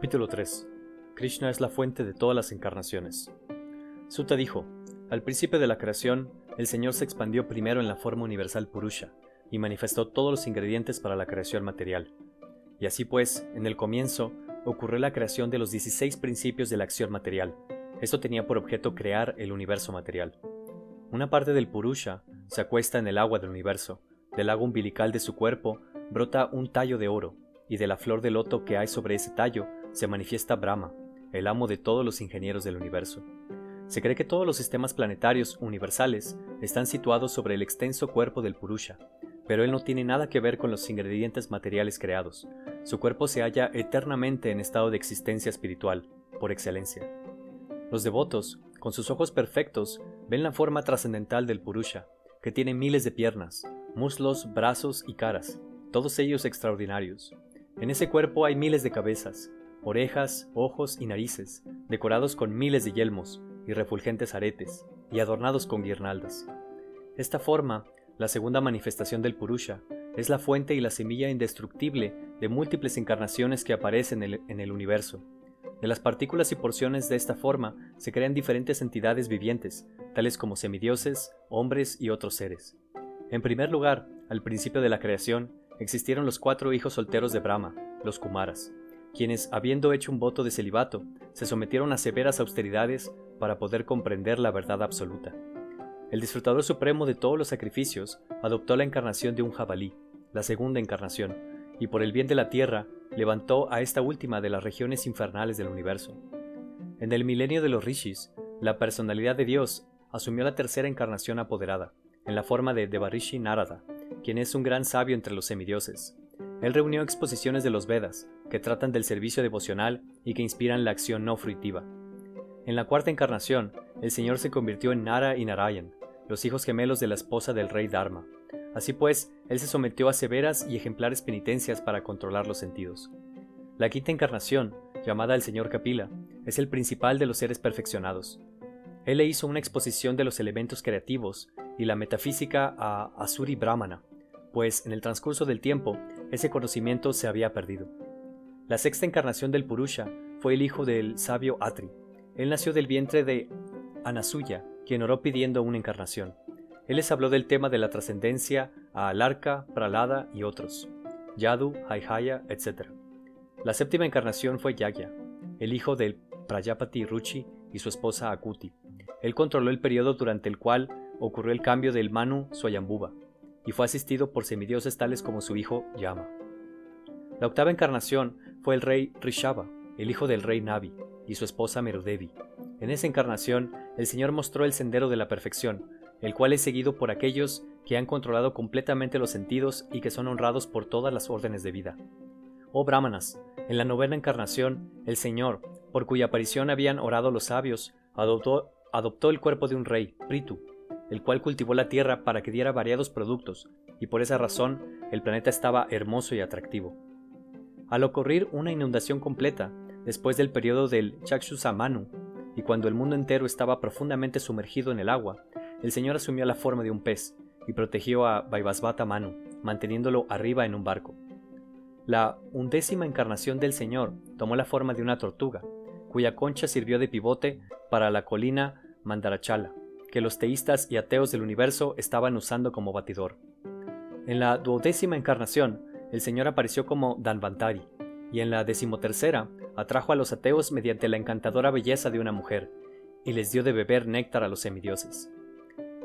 Capítulo 3 Krishna es la fuente de todas las encarnaciones. Sutta dijo, al principio de la creación, el Señor se expandió primero en la forma universal Purusha y manifestó todos los ingredientes para la creación material. Y así pues, en el comienzo, ocurrió la creación de los 16 principios de la acción material. Esto tenía por objeto crear el universo material. Una parte del Purusha se acuesta en el agua del universo. Del lago umbilical de su cuerpo brota un tallo de oro, y de la flor de loto que hay sobre ese tallo se manifiesta Brahma, el amo de todos los ingenieros del universo. Se cree que todos los sistemas planetarios universales están situados sobre el extenso cuerpo del Purusha, pero él no tiene nada que ver con los ingredientes materiales creados. Su cuerpo se halla eternamente en estado de existencia espiritual, por excelencia. Los devotos, con sus ojos perfectos, ven la forma trascendental del Purusha, que tiene miles de piernas, muslos, brazos y caras, todos ellos extraordinarios. En ese cuerpo hay miles de cabezas, orejas, ojos y narices, decorados con miles de yelmos y refulgentes aretes, y adornados con guirnaldas. Esta forma, la segunda manifestación del Purusha, es la fuente y la semilla indestructible de múltiples encarnaciones que aparecen en el, en el universo. De las partículas y porciones de esta forma se crean diferentes entidades vivientes, tales como semidioses, hombres y otros seres. En primer lugar, al principio de la creación, existieron los cuatro hijos solteros de Brahma, los Kumaras, quienes, habiendo hecho un voto de celibato, se sometieron a severas austeridades para poder comprender la verdad absoluta. El disfrutador supremo de todos los sacrificios adoptó la encarnación de un jabalí, la segunda encarnación, y por el bien de la tierra levantó a esta última de las regiones infernales del universo. En el milenio de los rishis, la personalidad de Dios asumió la tercera encarnación apoderada, en la forma de Devarishi Narada, quien es un gran sabio entre los semidioses. Él reunió exposiciones de los Vedas, que tratan del servicio devocional y que inspiran la acción no fruitiva. En la cuarta encarnación, el Señor se convirtió en Nara y Narayan, los hijos gemelos de la esposa del rey Dharma. Así pues, él se sometió a severas y ejemplares penitencias para controlar los sentidos. La quinta encarnación, llamada el Señor Kapila, es el principal de los seres perfeccionados. Él le hizo una exposición de los elementos creativos y la metafísica a Asuri Brahmana, pues en el transcurso del tiempo ese conocimiento se había perdido. La sexta encarnación del Purusha fue el hijo del sabio Atri. Él nació del vientre de Anasuya, quien oró pidiendo una encarnación. Él les habló del tema de la trascendencia a Alarka, Pralada y otros, Yadu, Haihaya, etc. La séptima encarnación fue Yagya, el hijo del Prayapati Ruchi y su esposa Akuti. Él controló el periodo durante el cual ocurrió el cambio del Manu Swayambhuva, y fue asistido por semidioses tales como su hijo Yama. La octava encarnación fue el rey Rishava, el hijo del rey Navi, y su esposa Merudevi. En esa encarnación, el Señor mostró el sendero de la perfección, el cual es seguido por aquellos que han controlado completamente los sentidos y que son honrados por todas las órdenes de vida. Oh Brahmanas, en la novena encarnación, el Señor, por cuya aparición habían orado los sabios, adoptó, adoptó el cuerpo de un rey, Pritu, el cual cultivó la tierra para que diera variados productos, y por esa razón el planeta estaba hermoso y atractivo. Al ocurrir una inundación completa, después del periodo del Chakshusamanu, y cuando el mundo entero estaba profundamente sumergido en el agua, el Señor asumió la forma de un pez y protegió a Vaivasvata Manu, manteniéndolo arriba en un barco. La undécima encarnación del Señor tomó la forma de una tortuga, cuya concha sirvió de pivote para la colina Mandarachala, que los teístas y ateos del universo estaban usando como batidor. En la duodécima encarnación, el Señor apareció como Danvantari, y en la decimotercera atrajo a los ateos mediante la encantadora belleza de una mujer, y les dio de beber néctar a los semidioses.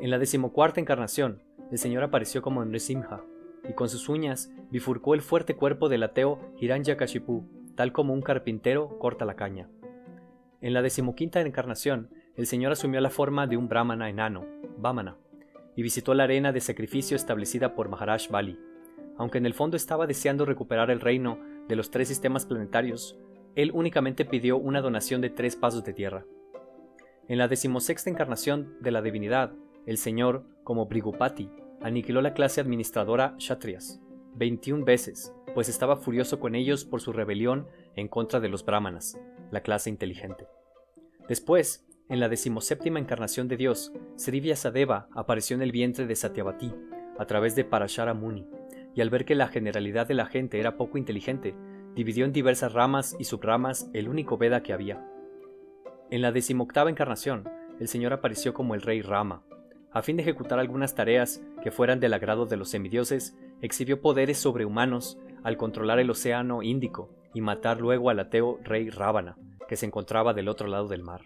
En la decimocuarta encarnación, el Señor apareció como Nrisimha, y con sus uñas bifurcó el fuerte cuerpo del ateo Hiranyakashipu, tal como un carpintero corta la caña. En la decimoquinta encarnación, el Señor asumió la forma de un brahmana enano, Vamana, y visitó la arena de sacrificio establecida por Maharaj Bali, aunque en el fondo estaba deseando recuperar el reino de los tres sistemas planetarios, él únicamente pidió una donación de tres pasos de tierra. En la decimosexta encarnación de la divinidad, el Señor, como Brigupati, aniquiló la clase administradora Kshatriyas 21 veces, pues estaba furioso con ellos por su rebelión en contra de los brahmanas, la clase inteligente. Después, en la decimoséptima encarnación de Dios, Sri Vyasadeva apareció en el vientre de Satyavati, a través de Parashara Muni, y al ver que la generalidad de la gente era poco inteligente, dividió en diversas ramas y subramas el único Veda que había. En la decimoctava encarnación, el Señor apareció como el rey Rama. A fin de ejecutar algunas tareas que fueran del agrado de los semidioses, exhibió poderes sobrehumanos al controlar el océano Índico y matar luego al ateo rey Rábana, que se encontraba del otro lado del mar.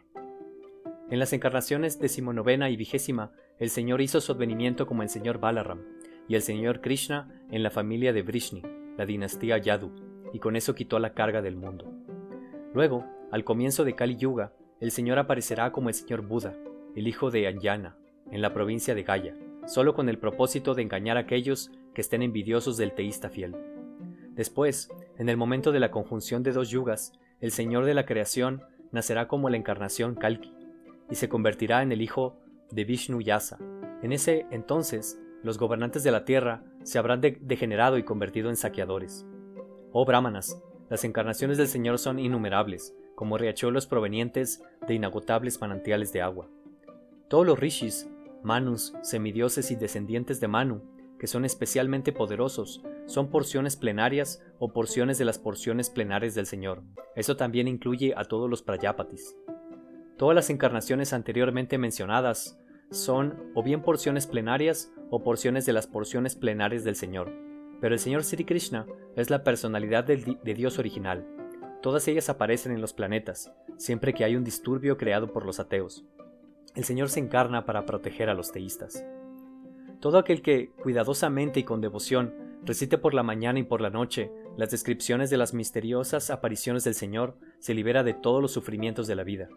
En las encarnaciones decimonovena y vigésima, el Señor hizo su advenimiento como el Señor Balaram y el Señor Krishna en la familia de Vrishni, la dinastía Yadu, y con eso quitó la carga del mundo. Luego, al comienzo de Kali Yuga, el Señor aparecerá como el Señor Buda, el hijo de Anjana, en la provincia de Gaya, solo con el propósito de engañar a aquellos que estén envidiosos del teísta fiel. Después, en el momento de la conjunción de dos yugas, el Señor de la creación nacerá como la encarnación Kalki, y se convertirá en el hijo de Vishnu Yasa. En ese entonces, los gobernantes de la tierra se habrán degenerado y convertido en saqueadores. Oh brahmanas, las encarnaciones del Señor son innumerables, como riachuelos provenientes de inagotables manantiales de agua. Todos los rishis, manus, semidioses y descendientes de Manu, que son especialmente poderosos, son porciones plenarias o porciones de las porciones plenares del Señor. Eso también incluye a todos los prayapatis. Todas las encarnaciones anteriormente mencionadas son o bien porciones plenarias o porciones de las porciones plenares del Señor. Pero el Señor Sri Krishna es la personalidad de Dios original, Todas ellas aparecen en los planetas, siempre que hay un disturbio creado por los ateos. El Señor se encarna para proteger a los teístas. Todo aquel que, cuidadosamente y con devoción, recite por la mañana y por la noche las descripciones de las misteriosas apariciones del Señor, se libera de todos los sufrimientos de la vida.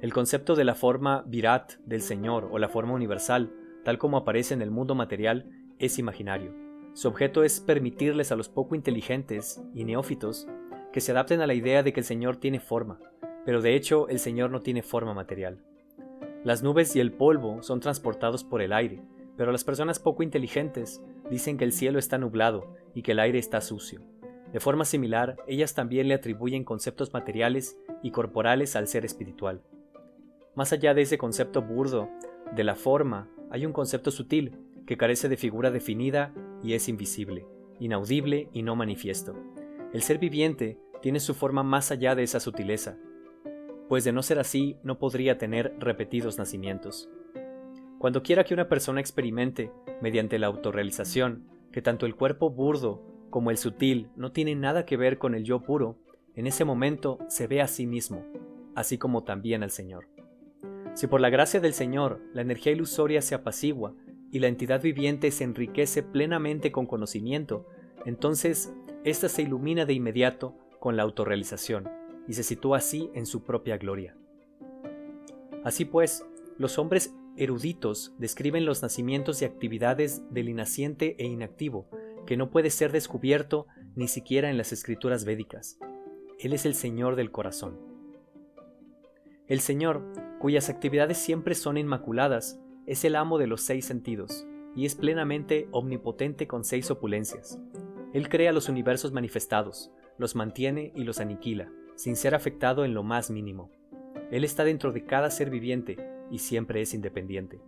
El concepto de la forma virat del Señor o la forma universal, tal como aparece en el mundo material, es imaginario. Su objeto es permitirles a los poco inteligentes y neófitos que se adapten a la idea de que el Señor tiene forma, pero de hecho el Señor no tiene forma material. Las nubes y el polvo son transportados por el aire, pero las personas poco inteligentes dicen que el cielo está nublado y que el aire está sucio. De forma similar, ellas también le atribuyen conceptos materiales y corporales al ser espiritual. Más allá de ese concepto burdo de la forma, hay un concepto sutil que carece de figura definida y es invisible, inaudible y no manifiesto. El ser viviente tiene su forma más allá de esa sutileza, pues de no ser así no podría tener repetidos nacimientos. Cuando quiera que una persona experimente, mediante la autorrealización, que tanto el cuerpo burdo como el sutil no tienen nada que ver con el yo puro, en ese momento se ve a sí mismo, así como también al Señor. Si por la gracia del Señor la energía ilusoria se apacigua y la entidad viviente se enriquece plenamente con conocimiento, entonces ésta se ilumina de inmediato con la autorrealización y se sitúa así en su propia gloria. Así pues, los hombres eruditos describen los nacimientos y actividades del inaciente e inactivo, que no puede ser descubierto ni siquiera en las escrituras védicas. Él es el Señor del corazón. El Señor, cuyas actividades siempre son inmaculadas, es el amo de los seis sentidos, y es plenamente omnipotente con seis opulencias. Él crea los universos manifestados, los mantiene y los aniquila, sin ser afectado en lo más mínimo. Él está dentro de cada ser viviente y siempre es independiente.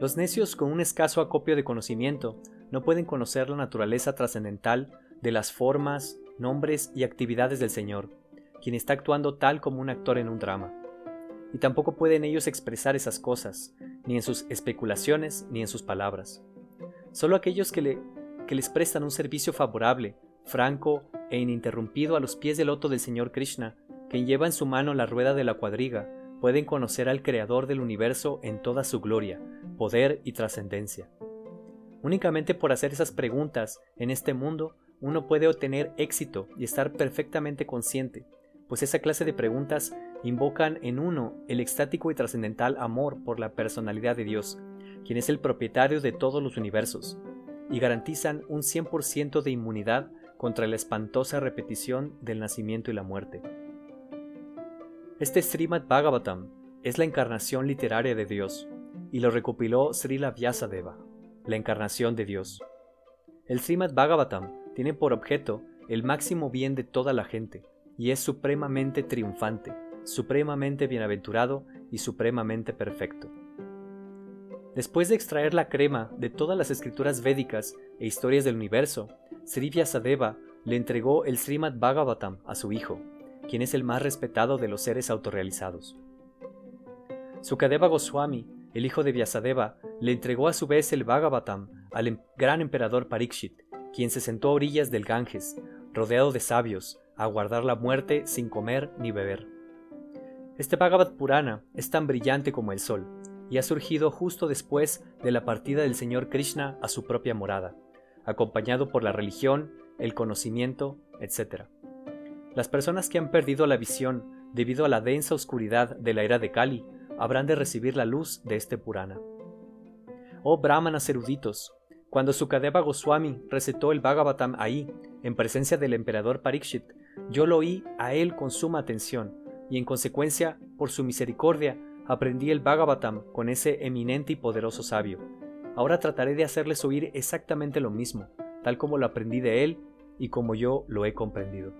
Los necios con un escaso acopio de conocimiento no pueden conocer la naturaleza trascendental de las formas, nombres y actividades del Señor, quien está actuando tal como un actor en un drama. Y tampoco pueden ellos expresar esas cosas, ni en sus especulaciones ni en sus palabras. Solo aquellos que le que les prestan un servicio favorable, franco e ininterrumpido a los pies del loto del Señor Krishna, quien lleva en su mano la rueda de la cuadriga, pueden conocer al Creador del universo en toda su gloria, poder y trascendencia. Únicamente por hacer esas preguntas en este mundo uno puede obtener éxito y estar perfectamente consciente, pues esa clase de preguntas invocan en uno el extático y trascendental amor por la personalidad de Dios, quien es el propietario de todos los universos, y garantizan un 100% de inmunidad contra la espantosa repetición del nacimiento y la muerte. Este Srimad Bhagavatam es la encarnación literaria de Dios, y lo recopiló Srila Vyasadeva, la encarnación de Dios. El Srimad Bhagavatam tiene por objeto el máximo bien de toda la gente, y es supremamente triunfante, supremamente bienaventurado y supremamente perfecto. Después de extraer la crema de todas las escrituras védicas e historias del universo, Sri Vyasadeva le entregó el Srimad Bhagavatam a su hijo, quien es el más respetado de los seres autorrealizados. Sukadeva Goswami, el hijo de Vyasadeva, le entregó a su vez el Bhagavatam al em-, gran emperador Parikshit, quien se sentó a orillas del Ganges, rodeado de sabios, a guardar la muerte sin comer ni beber. Este Bhagavad Purana es tan brillante como el sol, y ha surgido justo después de la partida del Señor Krishna a su propia morada, acompañado por la religión, el conocimiento, etc. Las personas que han perdido la visión debido a la densa oscuridad de la era de Kali habrán de recibir la luz de este Purana. Oh brahmanas eruditos, cuando Sukadeva Goswami recetó el Bhagavatam ahí, en presencia del emperador Parikshit, yo lo oí a él con suma atención, y en consecuencia, por su misericordia, aprendí el Bhagavatam con ese eminente y poderoso sabio. Ahora trataré de hacerles oír exactamente lo mismo, tal como lo aprendí de él y como yo lo he comprendido.